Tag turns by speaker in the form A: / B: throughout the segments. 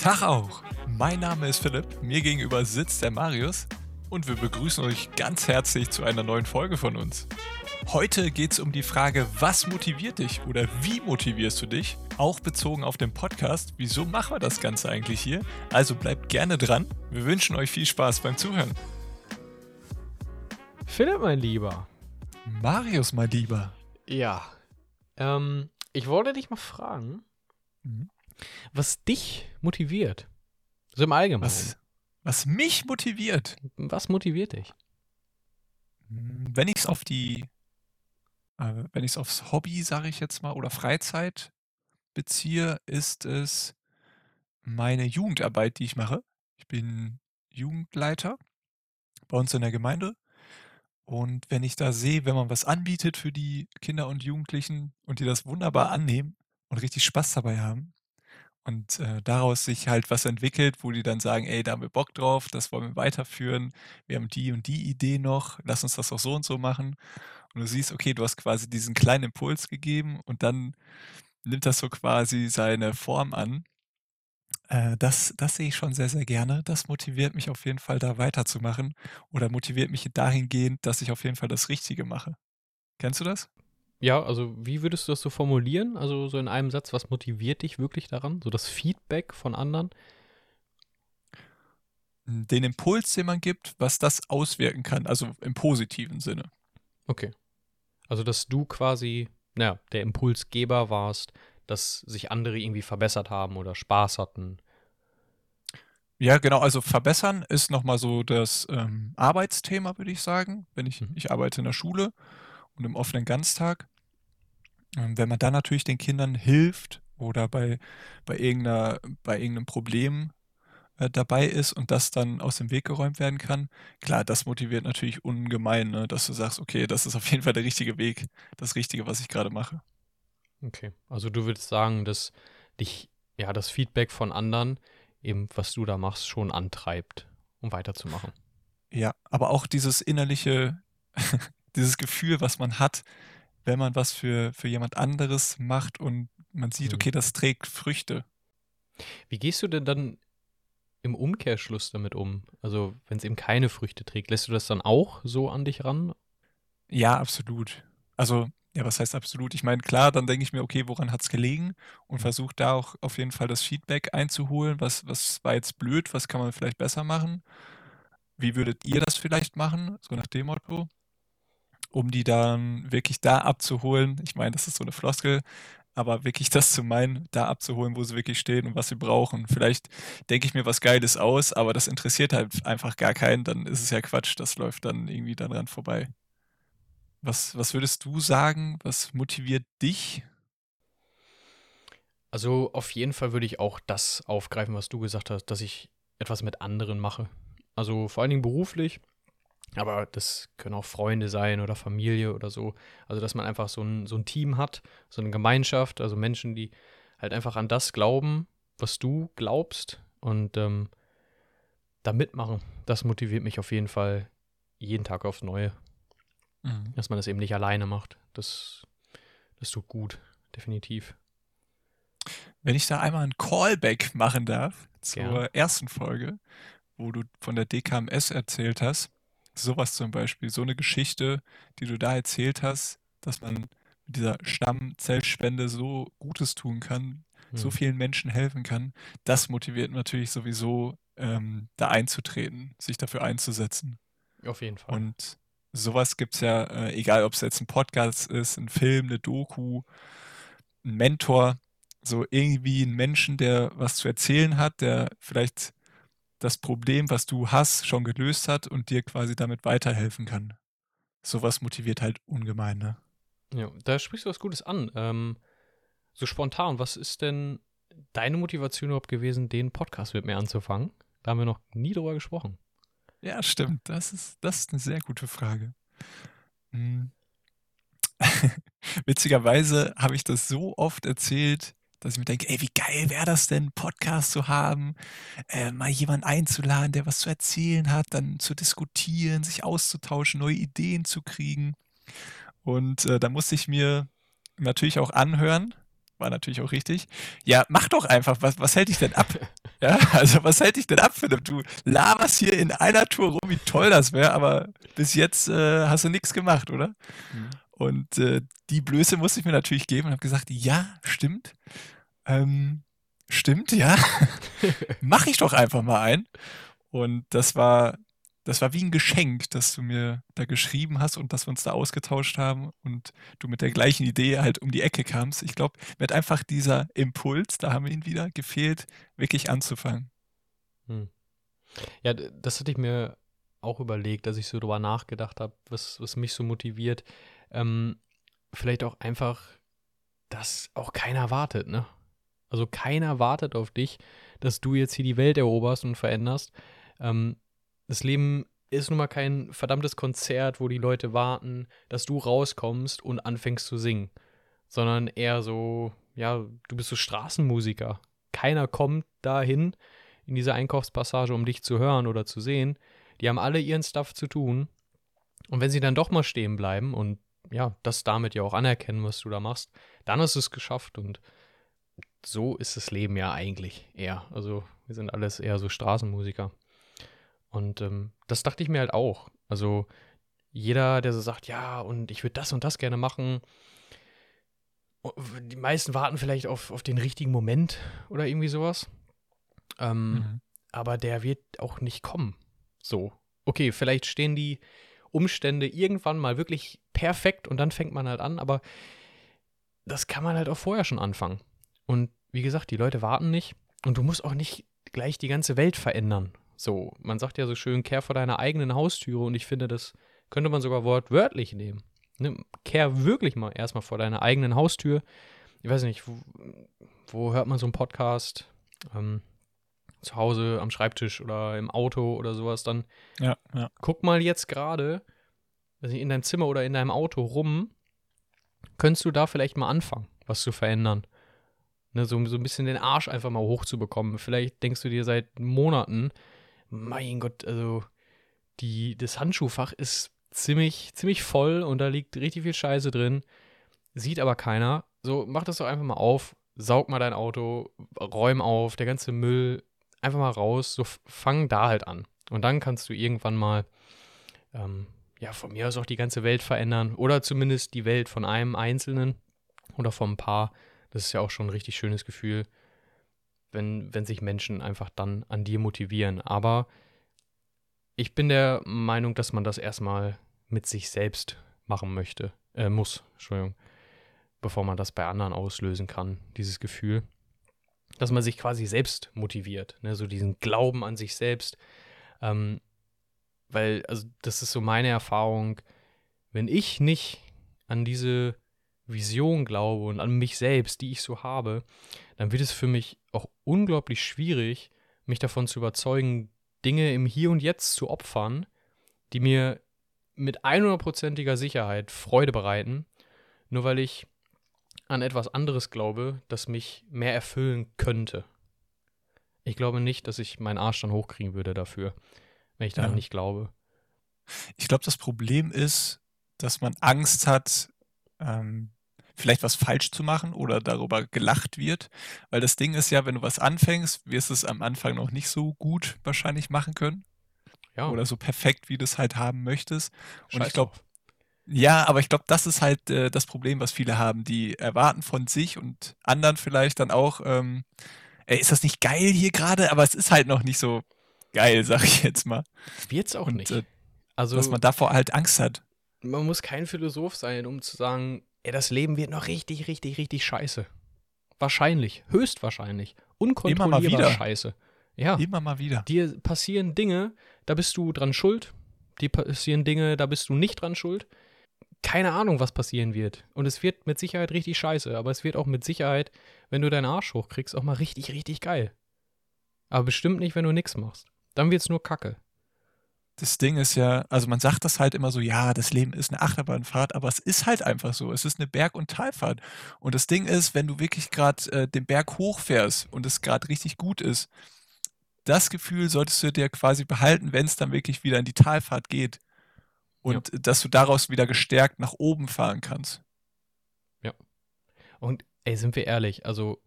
A: Tag auch. Mein Name ist Philipp, mir gegenüber sitzt der Marius und wir begrüßen euch ganz herzlich zu einer neuen Folge von uns. Heute geht es um die Frage, was motiviert dich oder wie motivierst du dich? Auch bezogen auf den Podcast. Wieso machen wir das Ganze eigentlich hier? Also bleibt gerne dran. Wir wünschen euch viel Spaß beim Zuhören.
B: Philipp, mein Lieber.
A: Marius, mein Lieber.
B: Ja. Ähm, ich wollte dich mal fragen,
A: Mhm.
B: Was dich motiviert. So im Allgemeinen.
A: Was, was mich motiviert,
B: Was motiviert dich?
A: wenn ich es auf die, äh, wenn ich es aufs Hobby, sage ich jetzt mal, oder Freizeit beziehe, ist es meine Jugendarbeit, die ich mache. Ich bin Jugendleiter bei uns in der Gemeinde. Und wenn ich da sehe, wenn man was anbietet für die Kinder und Jugendlichen und die das wunderbar annehmen und richtig Spaß dabei haben und äh, daraus sich halt was entwickelt, wo die dann sagen, ey, da haben wir Bock drauf, das wollen wir weiterführen, wir haben die und die Idee noch, lass uns das auch so und so machen. Und du siehst, okay, du hast quasi diesen kleinen Impuls gegeben und dann nimmt das so quasi seine Form an. Äh, das, das sehe ich schon sehr, sehr gerne. Das motiviert mich auf jeden Fall, da weiterzumachen oder motiviert mich dahingehend, dass ich auf jeden Fall das Richtige mache. Kennst du das?
B: Ja, also wie würdest du das so formulieren? Also so in einem Satz, was motiviert dich wirklich daran? So das Feedback von anderen?
A: Den Impuls, den man gibt, was das auswirken kann, also im positiven Sinne.
B: Okay. Also dass du quasi, naja, der Impulsgeber warst, dass sich andere irgendwie verbessert haben oder Spaß hatten.
A: Ja, genau, also verbessern ist nochmal so das ähm, Arbeitsthema, würde ich sagen. Wenn ich,
B: Mhm.
A: ich arbeite in der Schule und im offenen Ganztag. Ähm, wenn man dann natürlich den Kindern hilft oder bei, bei, irgendeiner, bei irgendeinem Problem äh, dabei ist und das dann aus dem Weg geräumt werden kann, klar, das motiviert natürlich ungemein, ne, dass du sagst, okay, das ist auf jeden Fall der richtige Weg, das Richtige, was ich gerade mache.
B: Okay. Also du würdest sagen, dass dich, ja, das Feedback von anderen, eben was du da machst, schon antreibt, um weiterzumachen.
A: Ja, aber auch dieses innerliche, dieses Gefühl, was man hat, wenn man was für, für jemand anderes macht und man sieht,
B: Mhm.
A: okay, das trägt Früchte.
B: Wie gehst du denn dann im Umkehrschluss damit um? Also, wenn es eben keine Früchte trägt, lässt du das dann auch so an dich ran?
A: Ja, absolut. Also, ja, was heißt absolut? Ich meine, klar, dann denke ich mir, okay, woran hat es gelegen? Und
B: Mhm.
A: versuche da auch auf jeden Fall das Feedback einzuholen. Was, was war jetzt blöd? Was kann man vielleicht besser machen? Wie würdet ihr das vielleicht machen? So nach dem Motto. Um die dann wirklich da abzuholen. Ich meine, das ist so eine Floskel, aber wirklich das zu meinen, da abzuholen, wo sie wirklich stehen und was sie brauchen. Vielleicht denke ich mir was Geiles aus, aber das interessiert halt einfach gar keinen. Dann ist es ja Quatsch. Das läuft dann irgendwie daran vorbei. Was, was würdest du sagen? Was motiviert dich?
B: Also, auf jeden Fall würde ich auch das aufgreifen, was du gesagt hast, dass ich etwas mit anderen mache. Also, vor allen Dingen beruflich, aber das können auch Freunde sein oder Familie oder so. Also, dass man einfach so ein, so ein Team hat, so eine Gemeinschaft, also Menschen, die halt einfach an das glauben, was du glaubst und ähm, da mitmachen. Das motiviert mich auf jeden Fall jeden Tag aufs Neue.
A: Mhm.
B: dass man das eben nicht alleine macht. Das, das tut gut, definitiv.
A: Wenn ich da einmal ein Callback machen darf zur
B: Gerne.
A: ersten Folge, wo du von der DKMS erzählt hast, sowas zum Beispiel, so eine Geschichte, die du da erzählt hast, dass man mit dieser Stammzellspende so Gutes tun kann, so
B: Hm.
A: vielen Menschen helfen kann, das motiviert natürlich sowieso, ähm, da einzutreten, sich dafür einzusetzen.
B: Auf jeden Fall.
A: Und sowas gibt es ja, äh, egal ob es jetzt ein Podcast ist, ein Film, eine Doku, ein Mentor, so irgendwie ein Menschen, der was zu erzählen hat, der vielleicht das Problem, was du hast, schon gelöst hat und dir quasi damit weiterhelfen kann. Sowas motiviert halt ungemein, ne?
B: ja, da sprichst du was Gutes an. Ähm, so spontan, was ist denn deine Motivation überhaupt gewesen, den Podcast mit mir anzufangen? Da haben wir noch nie drüber gesprochen.
A: Ja, stimmt. Das ist, das ist eine sehr gute Frage. Hm. Witzigerweise habe ich das so oft erzählt, dass ich mir denke, ey, wie geil wäre das denn, einen Podcast zu haben, äh, mal jemanden einzuladen, der was zu erzählen hat, dann zu diskutieren, sich auszutauschen, neue Ideen zu kriegen. Und äh, da musste ich mir natürlich auch anhören, war natürlich auch richtig. Ja, mach doch einfach, was, was hält dich denn ab? Ja, also was hält dich denn ab, Philipp? Du laberst hier in einer Tour rum, wie toll das wäre, aber bis jetzt äh, hast du nichts gemacht, oder? Mhm. Und äh, die Blöße musste ich mir natürlich geben und habe gesagt, ja, stimmt. Ähm, stimmt, ja. Mach ich doch einfach mal ein. Und das war das war wie ein Geschenk, dass du mir da geschrieben hast und dass wir uns da ausgetauscht haben und du mit der gleichen Idee halt um die Ecke kamst. Ich glaube, mir hat einfach dieser Impuls, da haben wir ihn wieder, gefehlt, wirklich anzufangen.
B: Hm. Ja, das hatte ich mir auch überlegt, dass ich so drüber nachgedacht habe, was, was mich so motiviert. Ähm, vielleicht auch einfach, dass auch keiner wartet, ne? Also keiner wartet auf dich, dass du jetzt hier die Welt eroberst und veränderst. Ähm, das Leben ist nun mal kein verdammtes Konzert, wo die Leute warten, dass du rauskommst und anfängst zu singen, sondern eher so, ja, du bist so Straßenmusiker. Keiner kommt dahin in diese Einkaufspassage, um dich zu hören oder zu sehen. Die haben alle ihren Stuff zu tun. Und wenn sie dann doch mal stehen bleiben und ja, das damit ja auch anerkennen, was du da machst, dann hast du es geschafft und so ist das Leben ja eigentlich eher. Also wir sind alles eher so Straßenmusiker. Und ähm, das dachte ich mir halt auch. Also jeder, der so sagt, ja, und ich würde das und das gerne machen, die meisten warten vielleicht auf, auf den richtigen Moment oder irgendwie sowas. Ähm, mhm. Aber der wird auch nicht kommen. So. Okay, vielleicht stehen die Umstände irgendwann mal wirklich perfekt und dann fängt man halt an, aber das kann man halt auch vorher schon anfangen. Und wie gesagt, die Leute warten nicht und du musst auch nicht gleich die ganze Welt verändern so, man sagt ja so schön, kehr vor deiner eigenen Haustüre und ich finde, das könnte man sogar wortwörtlich nehmen. Ne? Kehr wirklich mal erstmal vor deiner eigenen Haustür. Ich weiß nicht, wo, wo hört man so einen Podcast? Ähm, zu Hause am Schreibtisch oder im Auto oder sowas, dann
A: ja, ja.
B: guck mal jetzt gerade in deinem Zimmer oder in deinem Auto rum, könntest du da vielleicht mal anfangen, was zu verändern. Ne, so, so ein bisschen den Arsch einfach mal hochzubekommen. Vielleicht denkst du dir seit Monaten, mein Gott, also die, das Handschuhfach ist ziemlich, ziemlich voll und da liegt richtig viel Scheiße drin. Sieht aber keiner. So, mach das doch einfach mal auf, saug mal dein Auto, räum auf, der ganze Müll, einfach mal raus, so fang da halt an. Und dann kannst du irgendwann mal, ähm, ja, von mir aus auch die ganze Welt verändern oder zumindest die Welt von einem Einzelnen oder vom Paar. Das ist ja auch schon ein richtig schönes Gefühl wenn, wenn sich Menschen einfach dann an dir motivieren. Aber ich bin der Meinung, dass man das erstmal mit sich selbst machen möchte, äh, muss, Entschuldigung, bevor man das bei anderen auslösen kann, dieses Gefühl. Dass man sich quasi selbst motiviert, ne? so diesen Glauben an sich selbst. Ähm, weil, also, das ist so meine Erfahrung, wenn ich nicht an diese Vision glaube und an mich selbst, die ich so habe, dann wird es für mich auch unglaublich schwierig, mich davon zu überzeugen, Dinge im Hier und Jetzt zu opfern, die mir mit 100%iger Sicherheit Freude bereiten, nur weil ich an etwas anderes glaube, das mich mehr erfüllen könnte. Ich glaube nicht, dass ich meinen Arsch dann hochkriegen würde dafür, wenn ich daran ja. nicht glaube.
A: Ich glaube, das Problem ist, dass man Angst hat, ähm, vielleicht was falsch zu machen oder darüber gelacht wird. Weil das Ding ist ja, wenn du was anfängst, wirst du es am Anfang noch nicht so gut wahrscheinlich machen können. Ja. Oder so perfekt, wie du es halt haben möchtest. Und Scheiß ich glaube, ja, aber ich glaube, das ist halt äh, das Problem, was viele haben. Die erwarten von sich und anderen vielleicht dann auch, ähm, ey, ist das nicht geil hier gerade? Aber es ist halt noch nicht so geil, sag ich jetzt mal.
B: Wird's auch und, nicht. Äh,
A: also, dass man davor halt Angst hat.
B: Man muss kein Philosoph sein, um zu sagen, ey, das Leben wird noch richtig, richtig, richtig scheiße. Wahrscheinlich, höchstwahrscheinlich. Unkontrollierbar scheiße. Ja.
A: Immer mal wieder.
B: Dir passieren Dinge, da bist du dran schuld. Dir passieren Dinge, da bist du nicht dran schuld. Keine Ahnung, was passieren wird. Und es wird mit Sicherheit richtig scheiße. Aber es wird auch mit Sicherheit, wenn du deinen Arsch hochkriegst, auch mal richtig, richtig geil. Aber bestimmt nicht, wenn du nichts machst. Dann wird's nur Kacke
A: das Ding ist ja, also man sagt das halt immer so, ja, das Leben ist eine Achterbahnfahrt, aber es ist halt einfach so. Es ist eine Berg- und Talfahrt. Und das Ding ist, wenn du wirklich gerade äh, den Berg hochfährst und es gerade richtig gut ist, das Gefühl solltest du dir quasi behalten, wenn es dann wirklich wieder in die Talfahrt geht. Und ja. dass du daraus wieder gestärkt nach oben fahren kannst.
B: Ja. Und ey, sind wir ehrlich, also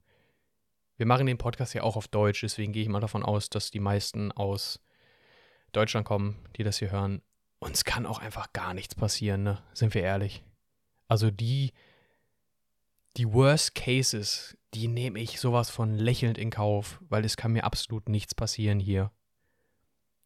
B: wir machen den Podcast ja auch auf Deutsch, deswegen gehe ich mal davon aus, dass die meisten aus Deutschland kommen, die das hier hören. Uns kann auch einfach gar nichts passieren, ne? Sind wir ehrlich. Also die, die Worst Cases, die nehme ich sowas von lächelnd in Kauf, weil es kann mir absolut nichts passieren hier.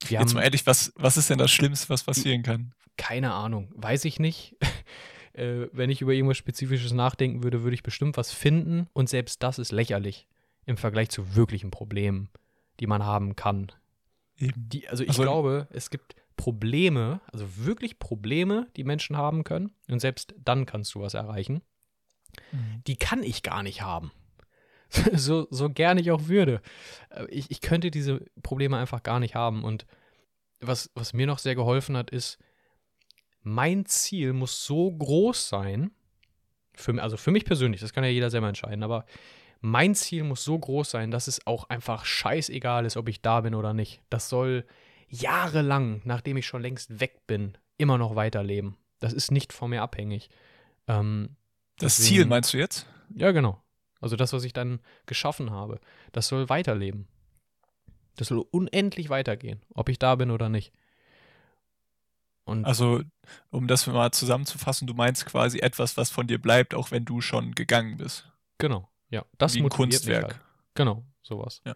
A: Wir Jetzt mal ehrlich, was, was ist denn das Schlimmste, was passieren kann?
B: Keine Ahnung, weiß ich nicht. äh, wenn ich über irgendwas Spezifisches nachdenken würde, würde ich bestimmt was finden und selbst das ist lächerlich im Vergleich zu wirklichen Problemen, die man haben kann. Die, also ich also, glaube, es gibt Probleme, also wirklich Probleme, die Menschen haben können und selbst dann kannst du was erreichen. Mhm. Die kann ich gar nicht haben. so, so gern ich auch würde. Äh, ich, ich könnte diese Probleme einfach gar nicht haben. Und was, was mir noch sehr geholfen hat, ist, mein Ziel muss so groß sein, für, also für mich persönlich, das kann ja jeder selber entscheiden, aber mein Ziel muss so groß sein, dass es auch einfach scheißegal ist, ob ich da bin oder nicht. Das soll jahrelang, nachdem ich schon längst weg bin, immer noch weiterleben. Das ist nicht von mir abhängig. Ähm,
A: das deswegen, Ziel meinst du jetzt?
B: Ja, genau. Also das, was ich dann geschaffen habe, das soll weiterleben. Das soll unendlich weitergehen, ob ich da bin oder nicht.
A: Und also, um das mal zusammenzufassen, du meinst quasi etwas, was von dir bleibt, auch wenn du schon gegangen bist.
B: Genau, ja. Das
A: Wie ein Kunstwerk. Halt.
B: Genau, sowas.
A: Ja.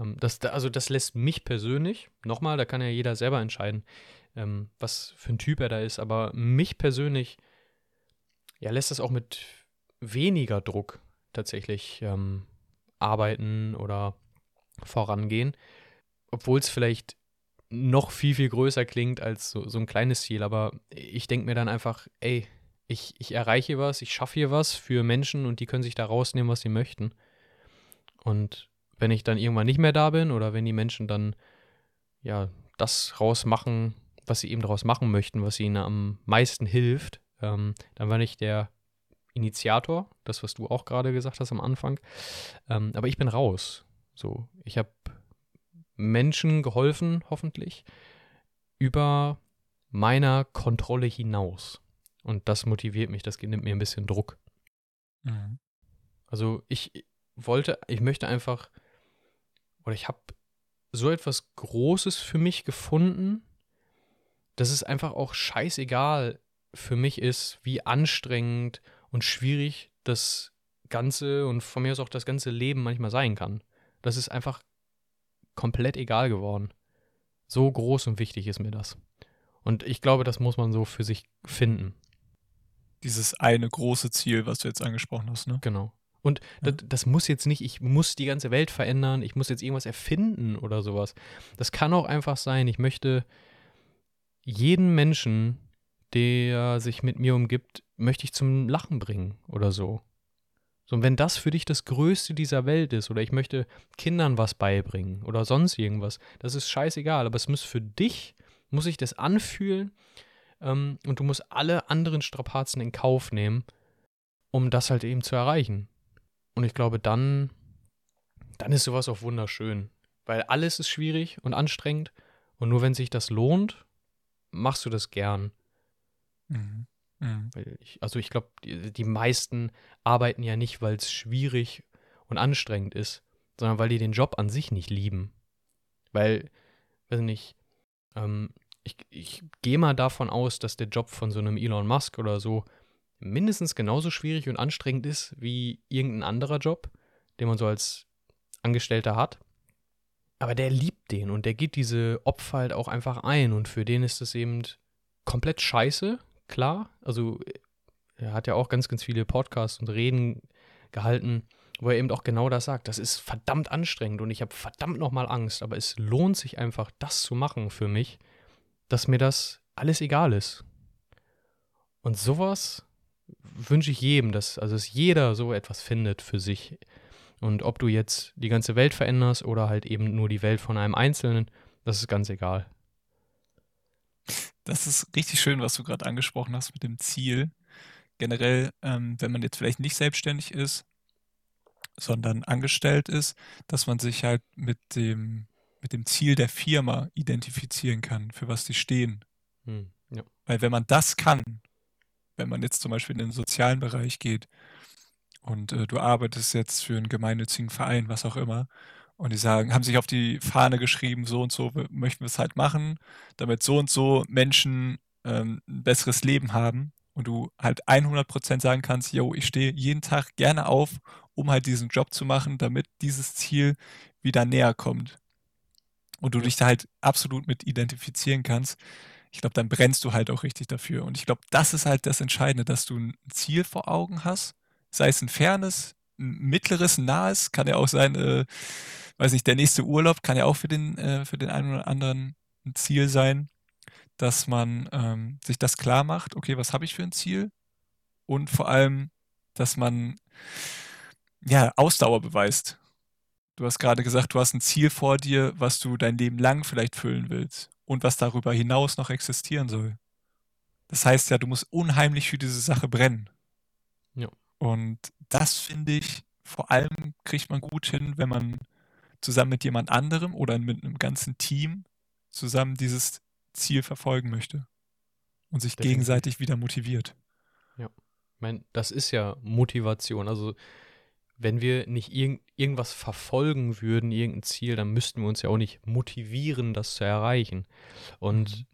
B: Ähm, das, also das lässt mich persönlich, nochmal, da kann ja jeder selber entscheiden, ähm, was für ein Typ er da ist, aber mich persönlich, ja, lässt das auch mit weniger Druck tatsächlich ähm, arbeiten oder vorangehen. Obwohl es vielleicht noch viel, viel größer klingt als so, so ein kleines Ziel. Aber ich denke mir dann einfach, ey, ich, ich erreiche was, ich schaffe hier was für Menschen und die können sich da rausnehmen, was sie möchten. Und wenn ich dann irgendwann nicht mehr da bin oder wenn die Menschen dann ja das rausmachen, was sie eben daraus machen möchten, was ihnen am meisten hilft, ähm, dann war ich der Initiator, das, was du auch gerade gesagt hast am Anfang. Ähm, aber ich bin raus. So, ich habe Menschen geholfen, hoffentlich, über meiner Kontrolle hinaus. Und das motiviert mich, das nimmt mir ein bisschen Druck. Mhm. Also ich wollte, ich möchte einfach, oder ich habe so etwas Großes für mich gefunden, dass es einfach auch scheißegal für mich ist, wie anstrengend und schwierig das Ganze und von mir aus auch das ganze Leben manchmal sein kann. Das ist einfach komplett egal geworden. So groß und wichtig ist mir das. Und ich glaube, das muss man so für sich finden.
A: Dieses eine große Ziel, was du jetzt angesprochen hast, ne?
B: Genau. Und ja. das, das, muss jetzt nicht, ich muss die ganze Welt verändern, ich muss jetzt irgendwas erfinden oder sowas. Das kann auch einfach sein, ich möchte jeden Menschen, der sich mit mir umgibt, möchte ich zum Lachen bringen oder so. So, und wenn das für dich das Größte dieser Welt ist, oder ich möchte Kindern was beibringen oder sonst irgendwas, das ist scheißegal, aber es muss für dich, muss sich das anfühlen ähm, und du musst alle anderen Strapazen in Kauf nehmen, um das halt eben zu erreichen. Und ich glaube, dann, dann ist sowas auch wunderschön. Weil alles ist schwierig und anstrengend und nur wenn sich das lohnt, machst du das gern. Mhm. Mhm. Ich, also ich glaube, die, die, meisten arbeiten ja nicht, weil es schwierig und anstrengend ist, sondern weil die den Job an sich nicht lieben. Weil, weiß nicht, ähm, ich, ich gehe mal davon aus, dass der Job von so einem Elon Musk oder so mindestens genauso schwierig und anstrengend ist wie irgendein anderer Job, den man so als Angestellter hat. Aber der liebt den und der geht diese Opfer halt auch einfach ein und für den ist das eben komplett scheiße, klar. Also er hat ja auch ganz, ganz viele Podcasts und Reden gehalten, wo er eben auch genau das sagt. Das ist verdammt anstrengend und ich habe verdammt nochmal Angst, aber es lohnt sich einfach, das zu machen für mich, dass mir das alles egal ist. Und sowas wünsche ich jedem, dass, also dass jeder so etwas findet für sich. Und ob du jetzt die ganze Welt veränderst oder halt eben nur die Welt von einem Einzelnen, das ist ganz egal.
A: Das ist richtig schön, was du gerade angesprochen hast mit dem Ziel. Generell, ähm, wenn man jetzt vielleicht nicht selbstständig ist, sondern angestellt ist, dass man sich halt mit dem, mit dem Ziel der Firma identifizieren kann, für was die stehen. Hm, ja. Weil wenn man das kann, wenn man jetzt zum Beispiel in den sozialen Bereich geht und äh, du arbeitest jetzt für einen gemeinnützigen Verein, was auch immer. Und die sagen, haben sich auf die Fahne geschrieben, so und so möchten wir es halt machen, damit so und so Menschen ähm, ein besseres Leben haben. Und du halt 100% sagen kannst, yo, ich stehe jeden Tag gerne auf, um halt diesen Job zu machen, damit dieses Ziel wieder näher kommt. Und du dich da halt absolut mit identifizieren kannst. Ich glaube, dann brennst du halt auch richtig dafür. Und ich glaube, das ist halt das Entscheidende, dass du ein Ziel vor Augen hast, sei es ein fernes, mittleres, nahes, kann ja auch sein, äh, weiß nicht, der nächste Urlaub kann ja auch für den, äh, für den einen oder anderen ein Ziel sein, dass man ähm, sich das klar macht, okay, was habe ich für ein Ziel? Und vor allem, dass man ja Ausdauer beweist. Du hast gerade gesagt, du hast ein Ziel vor dir, was du dein Leben lang vielleicht füllen willst und was darüber hinaus noch existieren soll. Das heißt ja, du musst unheimlich für diese Sache brennen.
B: Ja.
A: Und das finde ich, vor allem kriegt man gut hin, wenn man zusammen mit jemand anderem oder mit einem ganzen Team zusammen dieses Ziel verfolgen möchte und sich
B: Definitiv.
A: gegenseitig wieder motiviert.
B: Ich meine, das ist ja Motivation. Also, wenn wir nicht irgend, irgendwas verfolgen würden, irgendein Ziel, dann müssten wir uns ja auch nicht motivieren, das zu erreichen. Und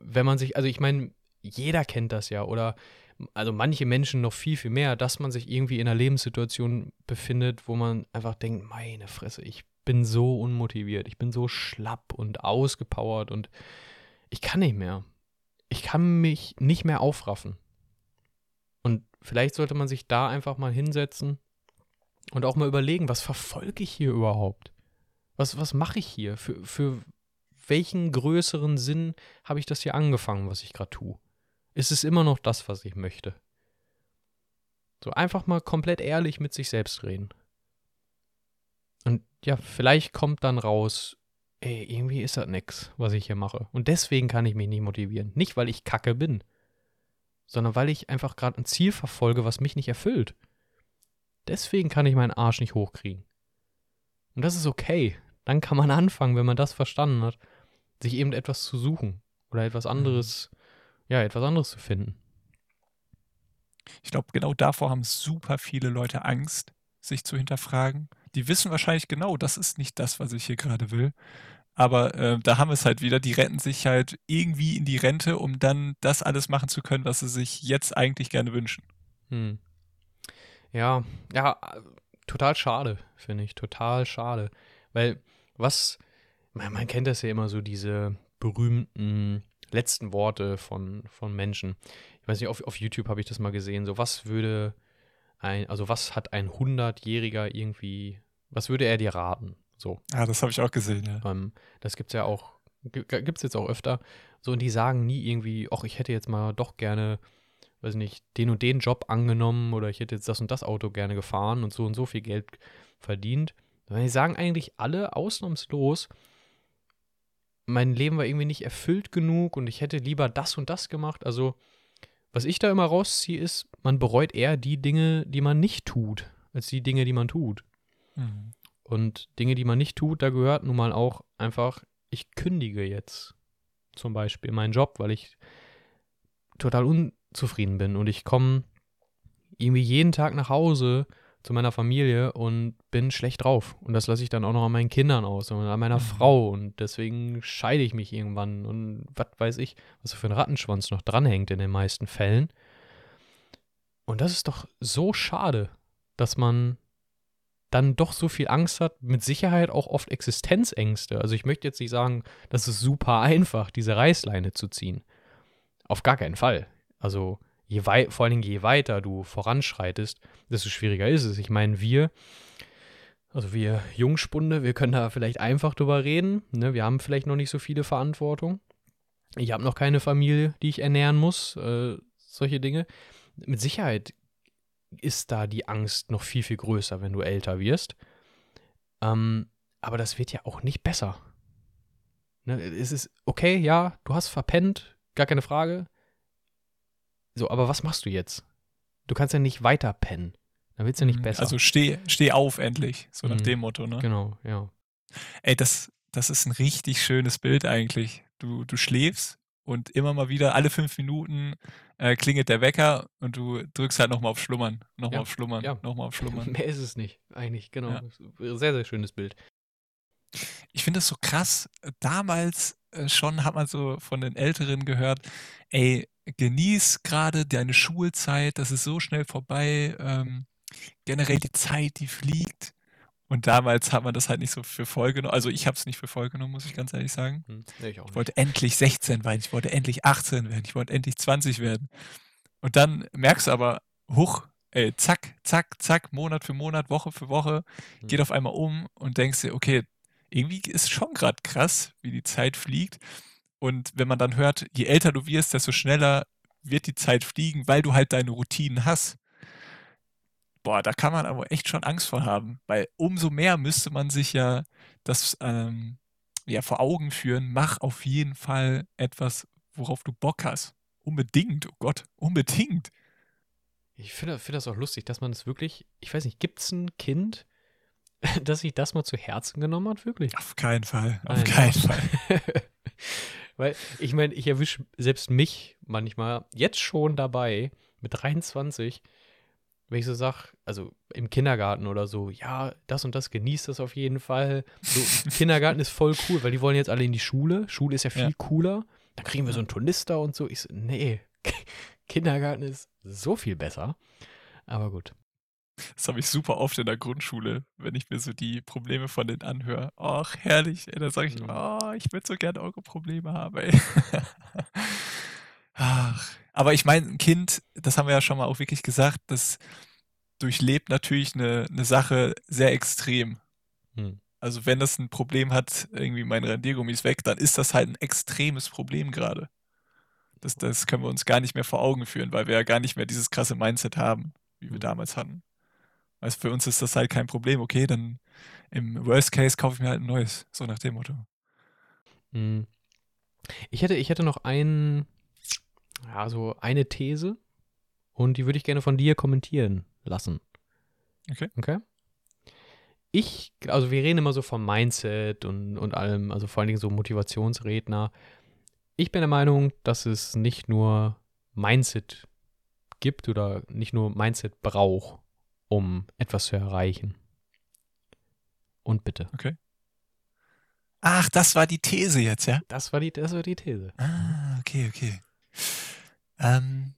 B: wenn man sich, also ich meine, jeder kennt das ja, oder also manche Menschen noch viel, viel mehr, dass man sich irgendwie in einer Lebenssituation befindet, wo man einfach denkt, meine Fresse, ich bin so unmotiviert, ich bin so schlapp und ausgepowert und ich kann nicht mehr. Ich kann mich nicht mehr aufraffen. Und vielleicht sollte man sich da einfach mal hinsetzen und auch mal überlegen, was verfolge ich hier überhaupt? Was, was mache ich hier? Für, für welchen größeren Sinn habe ich das hier angefangen, was ich gerade tue? Ist es immer noch das, was ich möchte? So einfach mal komplett ehrlich mit sich selbst reden. Und ja, vielleicht kommt dann raus, ey, irgendwie ist das nix, was ich hier mache. Und deswegen kann ich mich nicht motivieren. Nicht, weil ich kacke bin, sondern weil ich einfach gerade ein Ziel verfolge, was mich nicht erfüllt. Deswegen kann ich meinen Arsch nicht hochkriegen. Und das ist okay. Dann kann man anfangen, wenn man das verstanden hat, sich eben etwas zu suchen oder etwas anderes, ja, etwas anderes zu finden.
A: Ich glaube, genau davor haben super viele Leute Angst, sich zu hinterfragen. Die wissen wahrscheinlich genau, das ist nicht das, was ich hier gerade will. Aber äh, da haben wir es halt wieder, die retten sich halt irgendwie in die Rente, um dann das alles machen zu können, was sie sich jetzt eigentlich gerne wünschen.
B: Hm. Ja, ja, total schade, finde ich. Total schade. Weil was, man, man kennt das ja immer so, diese berühmten letzten Worte von, von Menschen. Ich weiß nicht, auf, auf YouTube habe ich das mal gesehen. So, was würde ein, also was hat ein 100-Jähriger irgendwie, was würde er dir raten? So.
A: Ja, das habe ich auch gesehen, ja.
B: Ähm, das gibt es ja auch, gibt es jetzt auch öfter. So, und die sagen nie irgendwie, ach, ich hätte jetzt mal doch gerne, weiß nicht, den und den Job angenommen oder ich hätte jetzt das und das Auto gerne gefahren und so und so viel Geld verdient. Sondern die sagen eigentlich alle ausnahmslos, mein Leben war irgendwie nicht erfüllt genug und ich hätte lieber das und das gemacht. Also, was ich da immer rausziehe, ist, man bereut eher die Dinge, die man nicht tut, als die Dinge, die man tut.
A: Mhm.
B: Und Dinge, die man nicht tut, da gehört nun mal auch einfach, ich kündige jetzt zum Beispiel meinen Job, weil ich total unzufrieden bin und ich komme irgendwie jeden Tag nach Hause zu meiner Familie und bin schlecht drauf. Und das lasse ich dann auch noch an meinen Kindern aus und an meiner
A: Mhm.
B: Frau. Und deswegen scheide ich mich irgendwann und was weiß ich, was so für ein Rattenschwanz noch dranhängt in den meisten Fällen. Und das ist doch so schade, dass man dann doch so viel Angst hat, mit Sicherheit auch oft Existenzängste. Also ich möchte jetzt nicht sagen, das ist super einfach, diese Reißleine zu ziehen. Auf gar keinen Fall. Also je wei vor allen Dingen je weiter du voranschreitest, desto schwieriger ist es. Ich meine, wir, also wir Jungspunde, wir können da vielleicht einfach drüber reden. Ne? Wir haben vielleicht noch nicht so viele Verantwortung. Ich habe noch keine Familie, die ich ernähren muss. Äh, solche Dinge. Mit Sicherheit ist da die Angst noch viel, viel größer, wenn du älter wirst. Ähm, aber das wird ja auch nicht besser. Ne, es ist okay, ja, du hast verpennt, gar keine Frage. So, aber was machst du jetzt? Du kannst ja nicht weiter pennen. Dann wird es ja nicht
A: Mhm.
B: besser.
A: Also steh, steh auf endlich, so nach
B: Mhm.
A: dem Motto, ne?
B: genau, ja.
A: Ey, das, das ist ein richtig schönes Bild eigentlich. Du, du schläfst und immer mal wieder, alle fünf Minuten, äh, klingelt der Wecker und du drückst halt nochmal auf Schlummern, nochmal
B: Ja,
A: auf Schlummern,
B: ja.
A: nochmal auf Schlummern.
B: Mehr ist es nicht, eigentlich, genau.
A: Ja.
B: Sehr, sehr schönes Bild.
A: Ich finde es so krass. Damals äh, schon hat man so von den Älteren gehört, ey, genieß gerade deine Schulzeit, das ist so schnell vorbei. Ähm, generell die Zeit, die fliegt. Und damals hat man das halt nicht so für voll genommen. Also ich habe es nicht für voll genommen, muss ich ganz ehrlich sagen.
B: Hm, nee, ich auch
A: Ich wollte endlich 16 werden, ich wollte endlich 18 werden, ich wollte endlich 20 werden. Und dann merkst du aber, huch, ey, zack, zack, zack, Monat für Monat, Woche für Woche,
B: Hm.
A: geht auf einmal um und denkst dir, okay, irgendwie ist schon gerade krass, wie die Zeit fliegt. Und wenn man dann hört, je älter du wirst, desto schneller wird die Zeit fliegen, weil du halt deine Routinen hast. Boah, da kann man aber echt schon Angst vor haben, weil umso mehr müsste man sich ja das ähm, ja, vor Augen führen, mach auf jeden Fall etwas, worauf du Bock hast. Unbedingt, oh Gott, unbedingt.
B: Ich finde finde das auch lustig, dass man es wirklich, ich weiß nicht, gibt es ein Kind, das sich das mal zu Herzen genommen hat, wirklich?
A: Auf keinen Fall, auf
B: Nein,
A: keinen. Fall.
B: Weil ich meine, ich erwische selbst mich manchmal jetzt schon dabei, mit 23, wenn ich so sage, also im Kindergarten oder so, ja, das und das genießt das auf jeden Fall. So, Kindergarten ist voll cool, weil die wollen jetzt alle in die Schule. Schule ist ja viel
A: Ja.
B: cooler. Dann kriegen wir so einen Turnister und so. Ich so, nee, Kindergarten ist so viel besser. Aber gut.
A: Das habe ich super oft in der Grundschule, wenn ich mir so die Probleme von denen anhöre. Ach, herrlich. Ey, dann sage ich immer, oh, ich würde so gerne eure Probleme haben, ey. Ach, aber ich meine, ein Kind, das haben wir ja schon mal auch wirklich gesagt, das durchlebt natürlich eine, eine Sache sehr extrem.
B: Hm.
A: Also wenn das ein Problem hat, irgendwie mein Radiergummi ist weg, dann ist das halt ein extremes Problem gerade. Das, das können wir uns gar nicht mehr vor Augen führen, weil wir ja gar nicht mehr dieses krasse Mindset haben, wie wir
B: Mhm.
A: damals hatten. Also für uns ist das halt kein Problem. Okay, dann im Worst Case kaufe ich mir halt ein neues, so nach dem Motto.
B: Hm. Ich hätte, ich hätte noch ein, ja, so eine These und die würde ich gerne von dir kommentieren lassen.
A: Okay.
B: Okay? Ich, also wir reden immer so vom Mindset und, und allem, also vor allen Dingen so Motivationsredner. Ich bin der Meinung, dass es nicht nur Mindset gibt oder nicht nur Mindset braucht, um etwas zu erreichen. Und bitte.
A: Ach, das war die These jetzt, ja?
B: Das war die, das war die These.
A: Ah, okay, okay. Ähm,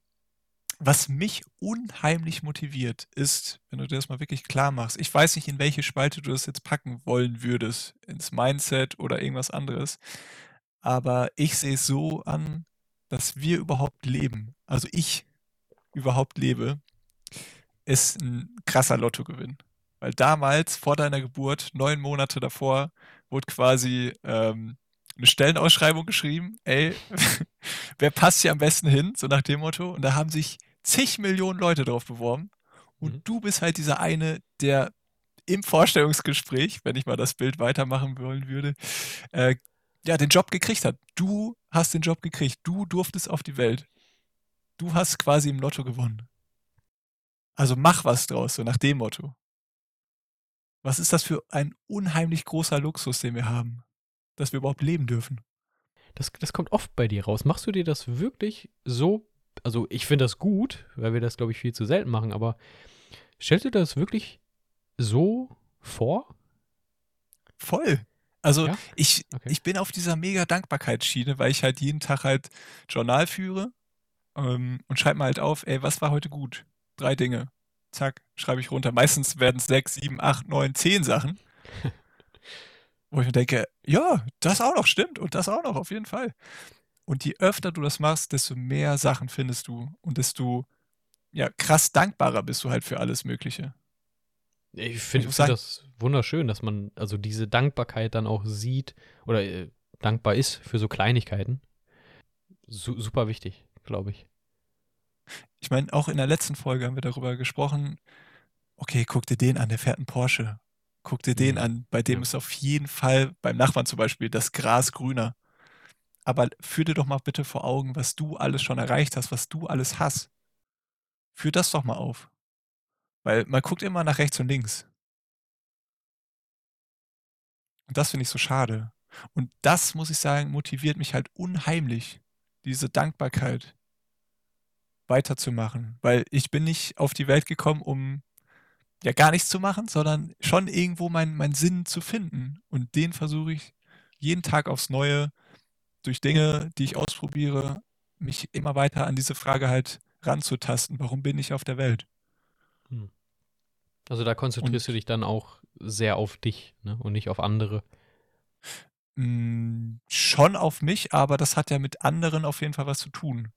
A: was mich unheimlich motiviert, ist, wenn du dir das mal wirklich klar machst, ich weiß nicht, in welche Spalte du das jetzt packen wollen würdest, ins Mindset oder irgendwas anderes, aber ich sehe es so an, dass wir überhaupt leben, also ich überhaupt lebe, ist ein krasser Lottogewinn. Weil damals, vor deiner Geburt, neun Monate davor, wurde quasi ähm, eine Stellenausschreibung geschrieben, ey, wer passt hier am besten hin, so nach dem Motto. Und da haben sich zig Millionen Leute drauf beworben. Und
B: Mhm.
A: du bist halt dieser eine, der im Vorstellungsgespräch, wenn ich mal das Bild weitermachen wollen würde, äh, ja, den Job gekriegt hat. Du hast den Job gekriegt. Du durftest auf die Welt. Du hast quasi im Lotto gewonnen. Also mach was draus, so nach dem Motto. Was ist das für ein unheimlich großer Luxus, den wir haben, dass wir überhaupt leben dürfen?
B: Das, das kommt oft bei dir raus. Machst du dir das wirklich so? Also, ich finde das gut, weil wir das, glaube ich, viel zu selten machen, aber stellst du dir das wirklich so vor?
A: Voll. Also
B: Ja?
A: ich,
B: Okay.
A: ich bin auf dieser mega Dankbarkeitsschiene, weil ich halt jeden Tag halt Journal führe ähm, und schreibe mir halt auf, ey, was war heute gut? Drei Dinge. Zack, schreibe ich runter. Meistens werden es sechs, sieben, acht, neun, zehn Sachen. Wo ich mir denke, ja, das auch noch stimmt und das auch noch, auf jeden Fall. Und je öfter du das machst, desto mehr Sachen findest du und desto ja, krass dankbarer bist du halt für alles Mögliche.
B: Ich finde find das wunderschön, dass man also diese Dankbarkeit dann auch sieht oder äh, dankbar ist für so Kleinigkeiten. Su super wichtig, glaube ich.
A: Ich meine, auch in der letzten Folge haben wir darüber gesprochen, okay, guck dir den an, der fährt einen Porsche. Guck dir den
B: Mhm.
A: an, bei dem
B: Ja.
A: ist auf jeden Fall, beim Nachbarn zum Beispiel, das Gras grüner. Aber führ dir doch mal bitte vor Augen, was du alles schon erreicht hast, was du alles hast. Führ das doch mal auf. Weil man guckt immer nach rechts und links. Und das finde ich so schade. Und das, muss ich sagen, motiviert mich halt unheimlich. Diese Dankbarkeit. Weiterzumachen. Weil ich bin nicht auf die Welt gekommen, um ja gar nichts zu machen, sondern schon irgendwo meinen mein Sinn zu finden. Und den versuche ich jeden Tag aufs Neue durch Dinge, die ich ausprobiere, mich immer weiter an diese Frage halt ranzutasten. Warum bin ich auf der Welt? Hm.
B: Also da konzentrierst und, du dich dann auch sehr auf dich ne? und nicht auf andere.
A: Mh, hm, schon auf mich, aber das hat ja mit anderen auf jeden Fall was zu tun.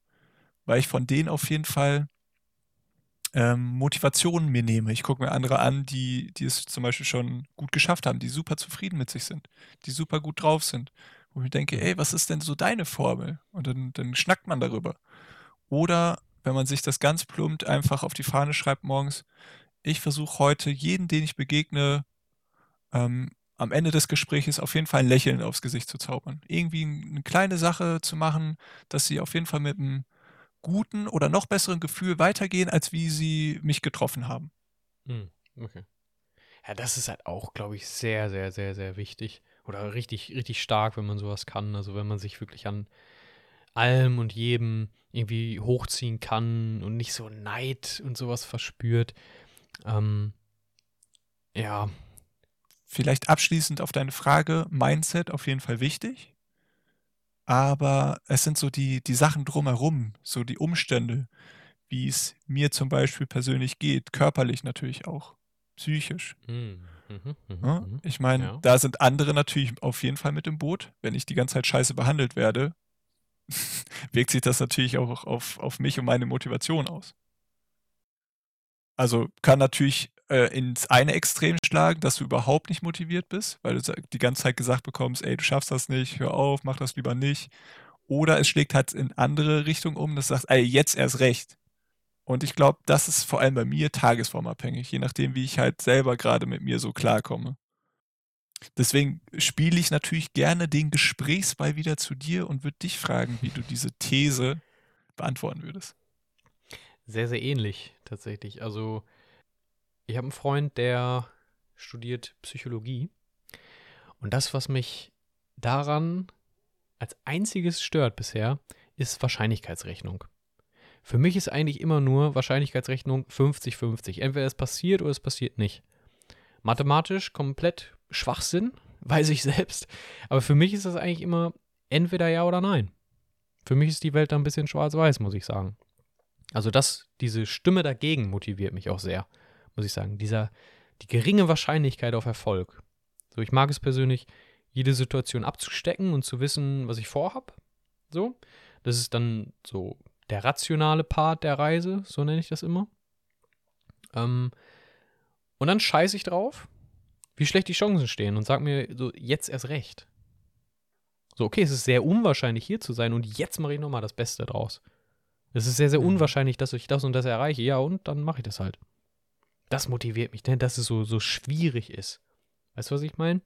A: Weil ich von denen auf jeden Fall ähm, Motivationen mir nehme. Ich gucke mir andere an, die, die es zum Beispiel schon gut geschafft haben, die super zufrieden mit sich sind, die super gut drauf sind. Wo ich denke, ey, was ist denn so deine Formel? Und dann, dann schnackt man darüber. Oder wenn man sich das ganz plumpt einfach auf die Fahne schreibt morgens, ich versuche heute jeden, den ich begegne, ähm, am Ende des Gesprächs auf jeden Fall ein Lächeln aufs Gesicht zu zaubern. Irgendwie eine kleine Sache zu machen, dass sie auf jeden Fall mit einem guten oder noch besseren Gefühl weitergehen, als wie sie mich getroffen haben.
B: Hm, okay. Ja, das ist halt auch, glaube ich, sehr, sehr, sehr, sehr wichtig. Oder richtig, richtig stark, wenn man sowas kann. Also wenn man sich wirklich an allem und jedem irgendwie hochziehen kann und nicht so Neid und sowas verspürt. Ähm, ja.
A: Vielleicht abschließend auf deine Frage, Mindset auf jeden Fall wichtig. Aber es sind so die, die Sachen drumherum, so die Umstände, wie es mir zum Beispiel persönlich geht, körperlich natürlich auch, psychisch. Mhm. Mhm, mhm, ja, mhm. ich meine, ja. da sind andere natürlich auf jeden Fall mit im Boot. Wenn ich die ganze Zeit scheiße behandelt werde, wirkt sich das natürlich auch auf, auf mich und meine Motivation aus. Also kann natürlich äh, ins eine Extrem schlagen, dass du überhaupt nicht motiviert bist, weil du die ganze Zeit gesagt bekommst, ey, du schaffst das nicht, hör auf, mach das lieber nicht. Oder es schlägt halt in andere Richtung um, dass du sagst, ey, jetzt erst recht. Und ich glaube, das ist vor allem bei mir tagesformabhängig, je nachdem, wie ich halt selber gerade mit mir so klarkomme. Deswegen spiele ich natürlich gerne den Gesprächsball wieder zu dir und würde dich fragen, wie du diese These beantworten würdest.
B: Sehr, sehr ähnlich tatsächlich. Also ich habe einen Freund, der studiert Psychologie. Und das, was mich daran als einziges stört bisher, ist Wahrscheinlichkeitsrechnung. Für mich ist eigentlich immer nur Wahrscheinlichkeitsrechnung 50-50. Entweder es passiert oder es passiert nicht. Mathematisch komplett Schwachsinn, weiß ich selbst. Aber für mich ist das eigentlich immer entweder ja oder nein. Für mich ist die Welt da ein bisschen schwarz-weiß, muss ich sagen. Also das, diese Stimme dagegen motiviert mich auch sehr, muss ich sagen. Dieser, die geringe Wahrscheinlichkeit auf Erfolg. So, ich mag es persönlich, jede Situation abzustecken und zu wissen, was ich vorhab. So, das ist dann so der rationale Part der Reise, so nenne ich das immer. Ähm, und dann scheiße ich drauf, wie schlecht die Chancen stehen und sag mir so, jetzt erst recht. So, okay, es ist sehr unwahrscheinlich hier zu sein und jetzt mache ich nochmal das Beste draus. Es ist sehr, sehr mhm. unwahrscheinlich, dass ich das und das erreiche. Ja, und dann mache ich das halt. Das motiviert mich, denn dass es so, so schwierig ist. Weißt du, was ich meine?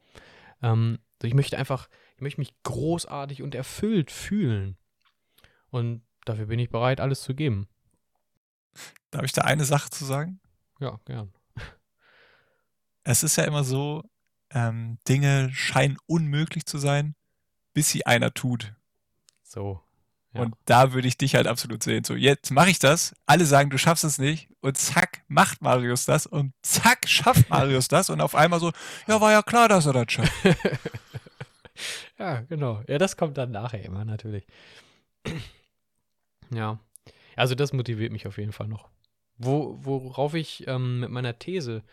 B: Ähm, ich möchte einfach, ich möchte mich großartig und erfüllt fühlen. Und dafür bin ich bereit, alles zu geben.
A: Darf ich da eine Sache zu sagen?
B: Ja, gern.
A: Es ist ja immer so, ähm, Dinge scheinen unmöglich zu sein, bis sie einer tut.
B: So.
A: Und da würde ich dich halt absolut sehen. So, jetzt mache ich das. Alle sagen, du schaffst es nicht. Und zack, macht Marius das. Und zack, schafft Marius das. Und auf einmal so, ja, war ja klar, dass er das schafft.
B: ja, genau. Ja, das kommt dann nachher immer, natürlich. ja. Also, das motiviert mich auf jeden Fall noch. Wo, worauf ich ähm, mit meiner These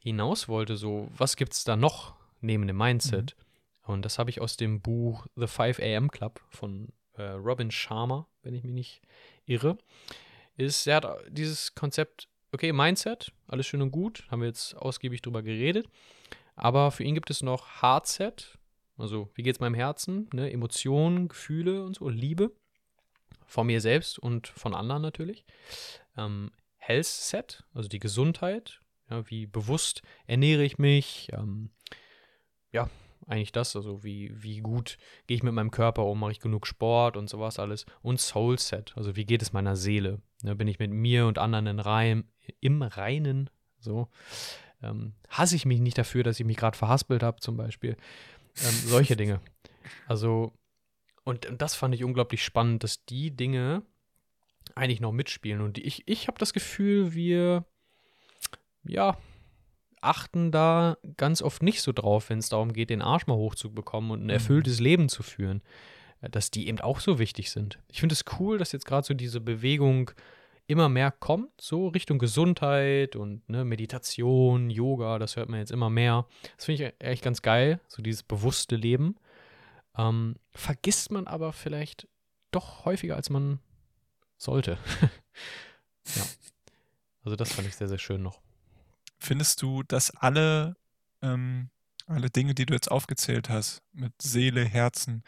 B: hinaus wollte, so, was gibt es da noch neben dem Mindset? Mhm. Und das habe ich aus dem Buch The 5 AM Club von äh, Robin Sharma, wenn ich mich nicht irre, ist, er hat dieses Konzept, okay, Mindset, alles schön und gut, haben wir jetzt ausgiebig drüber geredet, aber für ihn gibt es noch Heartset, also wie geht es meinem Herzen, ne? Emotionen, Gefühle und so, Liebe, von mir selbst und von anderen natürlich. Ähm, Health Set, also die Gesundheit, ja, wie bewusst ernähre ich mich, ähm, ja, eigentlich das, also wie, wie gut gehe ich mit meinem Körper um, mache ich genug Sport und sowas alles. Und Soul Set, also wie geht es meiner Seele? Ne, bin ich mit mir und anderen in Reim, im Reinen, so. Ähm, hasse ich mich nicht dafür, dass ich mich gerade verhaspelt habe, zum Beispiel. Ähm, solche Dinge. Also, und, und das fand ich unglaublich spannend, dass die Dinge eigentlich noch mitspielen. Und ich, ich habe das Gefühl, wir, ja, achten da ganz oft nicht so drauf, wenn es darum geht, den Arsch mal hochzubekommen und ein
A: Mhm.
B: erfülltes Leben zu führen, äh, dass die eben auch so wichtig sind. Ich finde es cool, dass jetzt gerade so diese Bewegung immer mehr kommt, so Richtung Gesundheit und ne, Meditation, Yoga, das hört man jetzt immer mehr. Das finde ich echt ganz geil, so dieses bewusste Leben. Ähm, vergisst man aber vielleicht doch häufiger, als man sollte. ja. Also das fand ich sehr, sehr schön noch.
A: Findest du, dass alle, ähm, alle Dinge, die du jetzt aufgezählt hast, mit Seele, Herzen,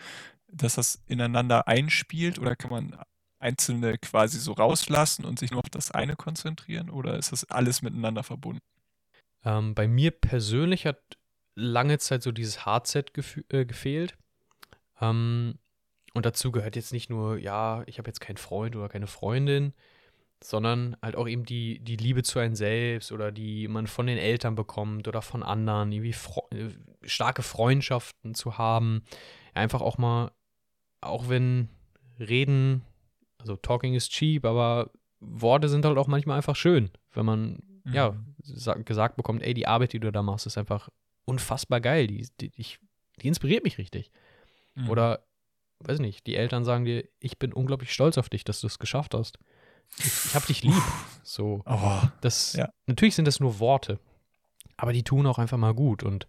A: dass das ineinander einspielt oder kann man einzelne quasi so rauslassen und sich nur auf das eine konzentrieren oder ist das alles miteinander verbunden?
B: Ähm, bei mir persönlich hat lange Zeit so dieses Hardset gefü- äh, gefehlt. Ähm, und dazu gehört jetzt nicht nur, ja, ich habe jetzt keinen Freund oder keine Freundin, sondern halt auch eben die, die Liebe zu einem selbst oder die man von den Eltern bekommt oder von anderen, irgendwie fro äh, starke Freundschaften zu haben. Einfach auch mal, auch wenn Reden, also talking is cheap, aber Worte sind halt auch manchmal einfach schön, wenn man ja,
A: Mhm.
B: sa gesagt bekommt, ey, die Arbeit, die du da machst, ist einfach unfassbar geil. Die, die, ich, die inspiriert mich richtig.
A: Mhm.
B: Oder, weiß nicht, die Eltern sagen dir, ich bin unglaublich stolz auf dich, dass du es geschafft hast. Ich, hab dich lieb. So.
A: Oh,
B: Das,
A: Ja.
B: Natürlich sind das nur Worte, aber die tun auch einfach mal gut. Und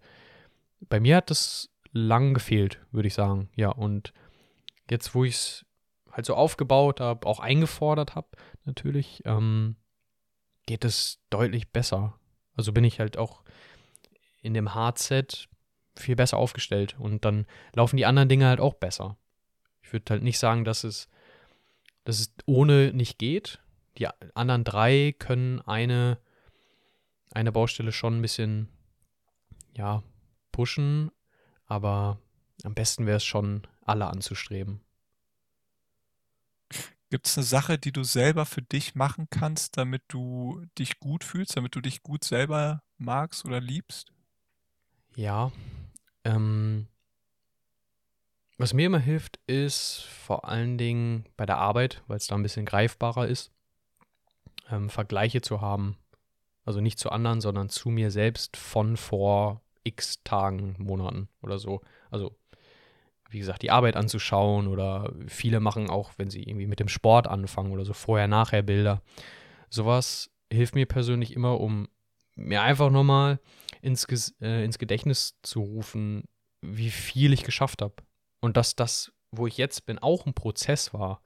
B: bei mir hat das lang gefehlt, würde ich sagen. Ja, und jetzt, wo ich es halt so aufgebaut habe, auch eingefordert habe, natürlich, ähm, geht es deutlich besser. Also bin ich halt auch in dem Hardset viel besser aufgestellt und dann laufen die anderen Dinge halt auch besser. Ich würde halt nicht sagen, dass es, dass es ohne nicht geht. Die anderen drei können eine, eine Baustelle schon ein bisschen, ja, pushen, aber am besten wäre es schon, alle anzustreben.
A: Gibt es eine Sache, die du selber für dich machen kannst, damit du dich gut fühlst, damit du dich gut selber magst oder liebst?
B: Ja, ähm, was mir immer hilft, ist vor allen Dingen bei der Arbeit, weil es da ein bisschen greifbarer ist, ähm, Vergleiche zu haben. Also nicht zu anderen, sondern zu mir selbst von vor x Tagen, Monaten oder so. Also, wie gesagt, die Arbeit anzuschauen oder viele machen auch, wenn sie irgendwie mit dem Sport anfangen oder so vorher-nachher Bilder. Sowas hilft mir persönlich immer, um mir einfach nochmal ins, äh, ins Gedächtnis zu rufen, wie viel ich geschafft habe. Und dass das, wo ich jetzt bin, auch ein Prozess war.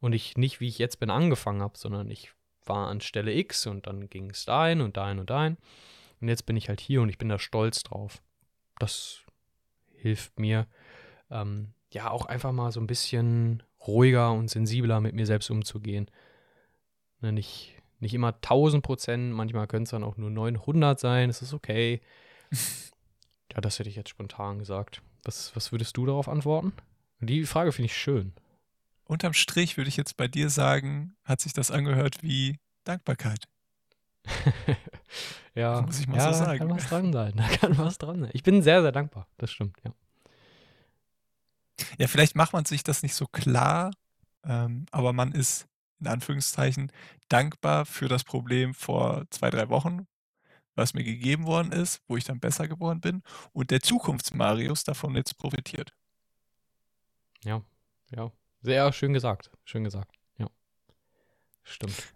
B: Und ich nicht, wie ich jetzt bin, angefangen habe, sondern ich war an Stelle X und dann ging es dahin und dahin und dahin. Und jetzt bin ich halt hier und ich bin da stolz drauf. Das hilft mir, ähm, ja, auch einfach mal so ein bisschen ruhiger und sensibler mit mir selbst umzugehen. Ne, nicht, nicht immer 1000 Prozent, manchmal können es dann auch nur 900 sein, das ist okay. ja, das hätte ich jetzt spontan gesagt. Was, was würdest du darauf antworten? Die Frage finde ich schön.
A: Unterm Strich würde ich jetzt bei dir sagen, hat sich das angehört wie Dankbarkeit.
B: ja,
A: Muss ich mal
B: ja,
A: so
B: da
A: sagen.
B: kann was dran sein. Da kann was dran sein. Ich bin sehr, sehr dankbar. Das stimmt, ja.
A: Ja, vielleicht macht man sich das nicht so klar, ähm, aber man ist in Anführungszeichen dankbar für das Problem vor zwei, drei Wochen, was mir gegeben worden ist, wo ich dann besser geworden bin und der Zukunfts-Marius davon jetzt profitiert.
B: Ja, ja. Sehr schön gesagt. Schön gesagt. Ja. Stimmt.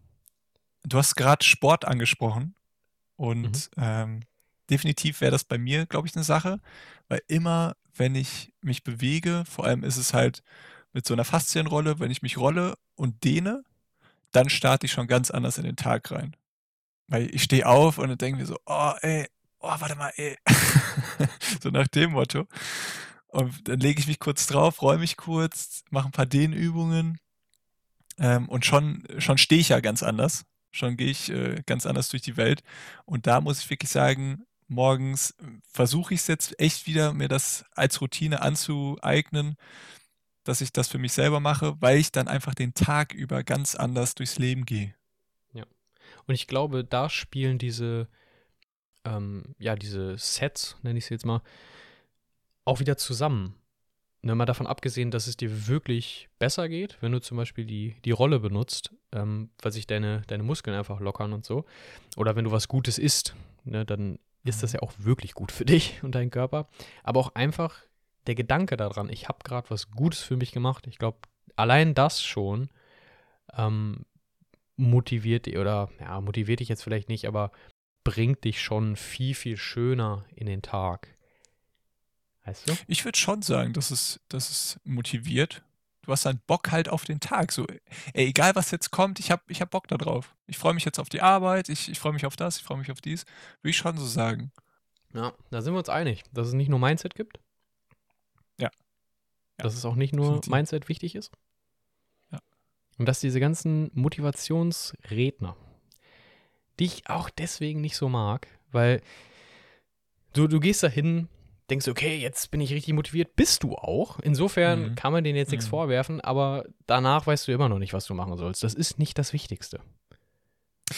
A: Du hast gerade Sport angesprochen
B: Mhm.
A: und ähm, definitiv wäre das bei mir, glaube ich, eine Sache, weil immer, wenn ich mich bewege, vor allem ist es halt mit so einer Faszienrolle, wenn ich mich rolle und dehne, dann starte ich schon ganz anders in den Tag rein. Weil ich stehe auf und dann denke mir so, oh, ey, oh, warte mal, ey. so nach dem Motto. Und dann lege ich mich kurz drauf, räume mich kurz, mache ein paar Dehnübungen ähm, und schon, schon stehe ich ja ganz anders. Schon gehe ich äh, ganz anders durch die Welt. Und da muss ich wirklich sagen, morgens versuche ich es jetzt echt wieder, mir das als Routine anzueignen, dass ich das für mich selber mache, weil ich dann einfach den Tag über ganz anders durchs Leben gehe.
B: Und ich glaube, da spielen diese, ähm, ja, diese Sets, nenne ich sie jetzt mal, auch wieder zusammen. ne, mal davon abgesehen, dass es dir wirklich besser geht, wenn du zum Beispiel die, die Rolle benutzt, ähm, weil sich deine, deine Muskeln einfach lockern und so. Oder wenn du was Gutes isst, ne, dann ist das
A: Mhm.
B: ja auch wirklich gut für dich und deinen Körper. Aber auch einfach der Gedanke daran, ich habe gerade was Gutes für mich gemacht. Ich glaube, allein das schon ähm, motiviert dich oder ja, motiviert dich jetzt vielleicht nicht, aber bringt dich schon viel, viel schöner in den Tag. Weißt du?
A: Ich würde schon sagen, dass es, dass es motiviert. Du hast dann Bock halt auf den Tag. So, ey, egal was jetzt kommt, ich habe ich hab Bock da drauf. Ich freue mich jetzt auf die Arbeit, ich, ich freue mich auf das, ich freue mich auf dies. Würde ich schon so sagen.
B: Ja, da sind wir uns einig, dass es nicht nur Mindset gibt.
A: Ja. Ja,
B: Dass es auch nicht nur. Mindset wichtig ist. Und dass diese ganzen Motivationsredner, die ich auch deswegen nicht so mag, weil du, du gehst da hin, denkst, okay, jetzt bin ich richtig motiviert, bist du auch. Insofern
A: Mhm.
B: kann man denen jetzt nichts
A: Mhm.
B: vorwerfen, aber danach weißt du immer noch nicht, was du machen sollst. Das ist nicht das Wichtigste.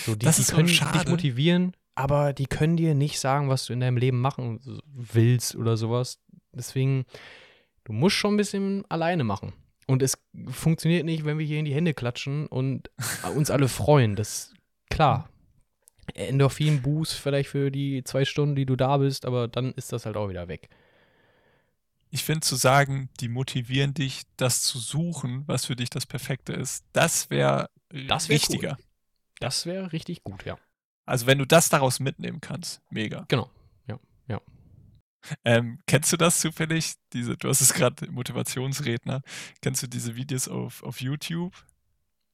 B: So, die,
A: Das
B: die
A: ist
B: können dich
A: schade.
B: motivieren, aber die können dir nicht sagen, was du in deinem Leben machen willst oder sowas. Deswegen, du musst schon ein bisschen alleine machen. Und es funktioniert nicht, wenn wir hier in die Hände klatschen und uns alle freuen. Das ist klar. Endorphin-Boost vielleicht für die zwei Stunden, die du da bist, aber dann ist das halt auch wieder weg.
A: Ich finde zu sagen, die motivieren dich, das zu suchen, was für dich das Perfekte ist, das wäre
B: Das wär
A: wichtiger.
B: Das wäre richtig gut, ja.
A: Also wenn du das daraus mitnehmen kannst, mega.
B: Genau.
A: Ähm, kennst du das zufällig? Diese, du hast es gerade Motivationsredner. Kennst du diese Videos auf, auf YouTube?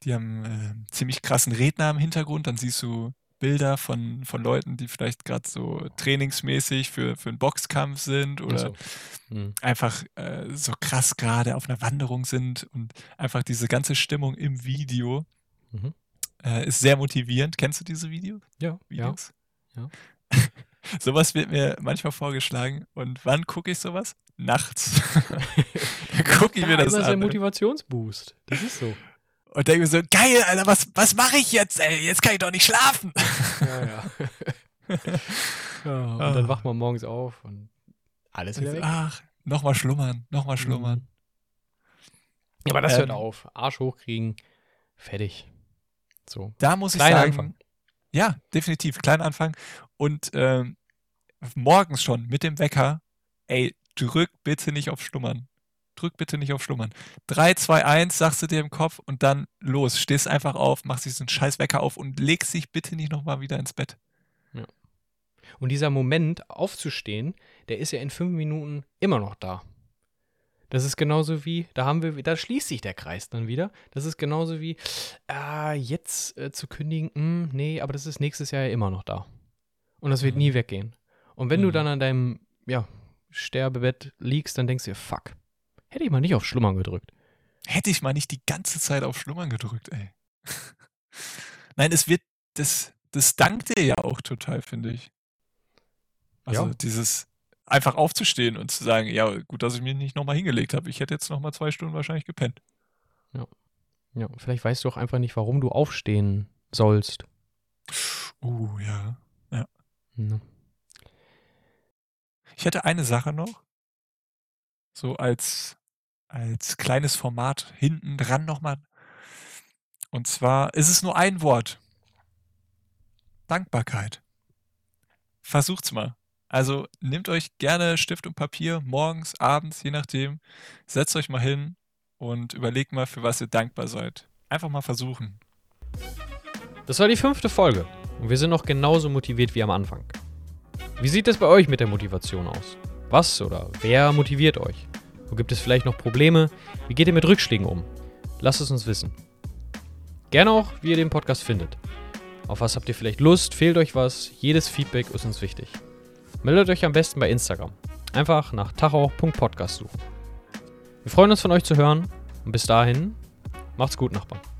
A: Die haben äh, ziemlich krassen Redner im Hintergrund. Dann siehst du Bilder von, von Leuten, die vielleicht gerade so trainingsmäßig für, für einen Boxkampf sind oder
B: so. Hm.
A: einfach äh, so krass gerade auf einer Wanderung sind und einfach diese ganze Stimmung im Video
B: Mhm.
A: äh, ist sehr motivierend. Kennst du diese Video
B: Ja, ja.
A: Videos?
B: ja.
A: sowas wird mir manchmal vorgeschlagen. Und wann gucke ich sowas? Nachts. Dann gucke ich
B: Ja,
A: mir das
B: immer so ein
A: an. ne?
B: Motivationsboost. Das ist so.
A: Und denke mir so, geil, Alter, was, was mache ich jetzt, ey? Jetzt kann ich doch nicht schlafen.
B: Ja, ja. ja und
A: Ah.
B: dann wacht man morgens auf und alles wieder weg.
A: Ach, nochmal schlummern, nochmal schlummern.
B: Mhm. Aber das hört
A: Ähm.
B: auf. Arsch hochkriegen, fertig. So.
A: Da muss ich
B: Kleiner
A: sagen,
B: Anfang.
A: ja, definitiv, kleiner Anfang. Und ähm, morgens schon mit dem Wecker, ey, drück bitte nicht auf Schlummern. Drück bitte nicht auf Schlummern. 3, 2, 1, sagst du dir im Kopf und dann los. Stehst einfach auf, machst diesen scheiß Wecker auf und legst dich bitte nicht nochmal wieder ins Bett.
B: Und dieser Moment, aufzustehen, der ist ja in fünf Minuten immer noch da. Das ist genauso wie, da haben wir, da schließt sich der Kreis dann wieder. Das ist genauso wie, äh, jetzt äh, zu kündigen, mh, nee, aber das ist nächstes Jahr ja immer noch da. Und das wird
A: Mhm.
B: nie weggehen. Und wenn du
A: Mhm.
B: dann an deinem, ja, Sterbebett liegst, dann denkst du dir, fuck, hätte ich mal nicht auf Schlummern gedrückt.
A: Hätte ich mal nicht die ganze Zeit auf Schlummern gedrückt, ey. Nein, es wird, das, das dankt dir ja auch total, finde ich. Also
B: Ja.
A: dieses einfach aufzustehen und zu sagen, ja, gut, dass ich mich nicht nochmal hingelegt habe. Ich hätte jetzt nochmal zwei Stunden wahrscheinlich gepennt.
B: Ja, vielleicht weißt du auch einfach nicht, warum du aufstehen sollst.
A: Uh, ja.
B: Ne?
A: Ich hätte eine Sache noch. So als, als kleines Format hinten dran nochmal. Und zwar ist es nur ein Wort. Dankbarkeit. Versucht's mal. Also nehmt euch gerne Stift und Papier, morgens, abends, je nachdem. Setzt euch mal hin und überlegt mal, für was ihr dankbar seid. Einfach mal versuchen.
B: Das war die fünfte Folge und wir sind noch genauso motiviert wie am Anfang. Wie sieht es bei euch mit der Motivation aus? Was oder wer motiviert euch? Wo gibt es vielleicht noch Probleme? Wie geht ihr mit Rückschlägen um? Lasst es uns wissen. Gerne auch, wie ihr den Podcast findet. Auf was habt ihr vielleicht Lust? Fehlt euch was? Jedes Feedback ist uns wichtig. Meldet euch am besten bei Instagram. Einfach nach tachau.podcast suchen. Wir freuen uns von euch zu hören und bis dahin, macht's gut, Nachbarn.